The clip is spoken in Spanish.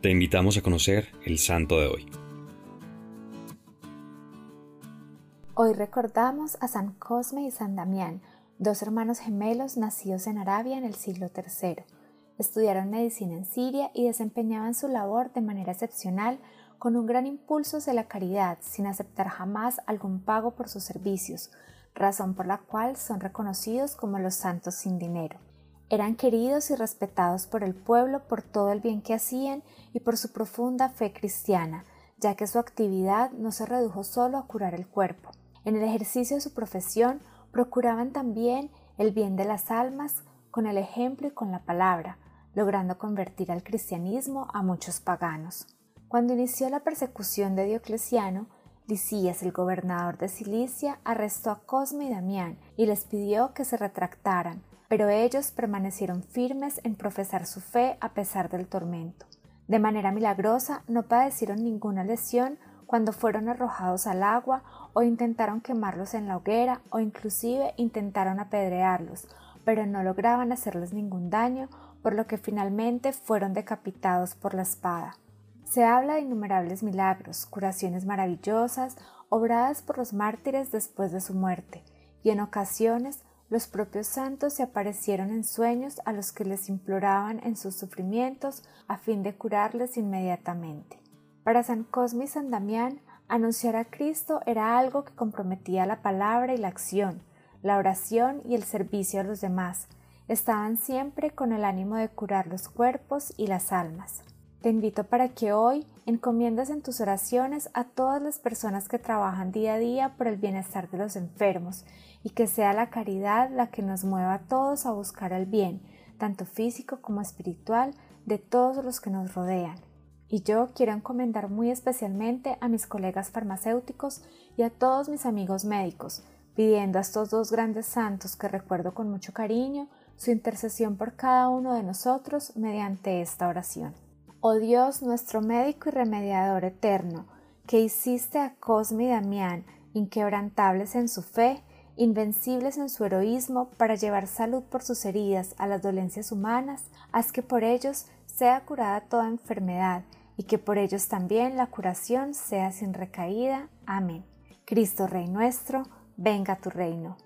Te invitamos a conocer el santo de hoy. Hoy recordamos a San Cosme y San Damián, dos hermanos gemelos nacidos en Arabia en el siglo III. Estudiaron medicina en Siria y desempeñaban su labor de manera excepcional con un gran impulso hacia la caridad, sin aceptar jamás algún pago por sus servicios, razón por la cual son reconocidos como los santos sin dinero. Eran queridos y respetados por el pueblo por todo el bien que hacían y por su profunda fe cristiana, ya que su actividad no se redujo solo a curar el cuerpo. En el ejercicio de su profesión procuraban también el bien de las almas con el ejemplo y con la palabra, logrando convertir al cristianismo a muchos paganos. Cuando inició la persecución de Diocleciano, Licías, el gobernador de Cilicia, arrestó a Cosme y Damián y les pidió que se retractaran, pero ellos permanecieron firmes en profesar su fe a pesar del tormento. De manera milagrosa no padecieron ninguna lesión cuando fueron arrojados al agua o intentaron quemarlos en la hoguera o inclusive intentaron apedrearlos, pero no lograban hacerles ningún daño, por lo que finalmente fueron decapitados por la espada. Se habla de innumerables milagros, curaciones maravillosas, obradas por los mártires después de su muerte, y en ocasiones los propios santos se aparecieron en sueños a los que les imploraban en sus sufrimientos a fin de curarles inmediatamente. Para San Cosme y San Damián, anunciar a Cristo era algo que comprometía la palabra y la acción, la oración y el servicio a los demás. Estaban siempre con el ánimo de curar los cuerpos y las almas. Te invito para que hoy encomiendas en tus oraciones a todas las personas que trabajan día a día por el bienestar de los enfermos y que sea la caridad la que nos mueva a todos a buscar el bien, tanto físico como espiritual, de todos los que nos rodean. Y yo quiero encomendar muy especialmente a mis colegas farmacéuticos y a todos mis amigos médicos, pidiendo a estos dos grandes santos que recuerdo con mucho cariño su intercesión por cada uno de nosotros mediante esta oración. Oh Dios, nuestro médico y remediador eterno, que hiciste a Cosme y Damián inquebrantables en su fe, invencibles en su heroísmo para llevar salud por sus heridas a las dolencias humanas, haz que por ellos sea curada toda enfermedad y que por ellos también la curación sea sin recaída. Amén. Cristo Rey nuestro, venga tu reino.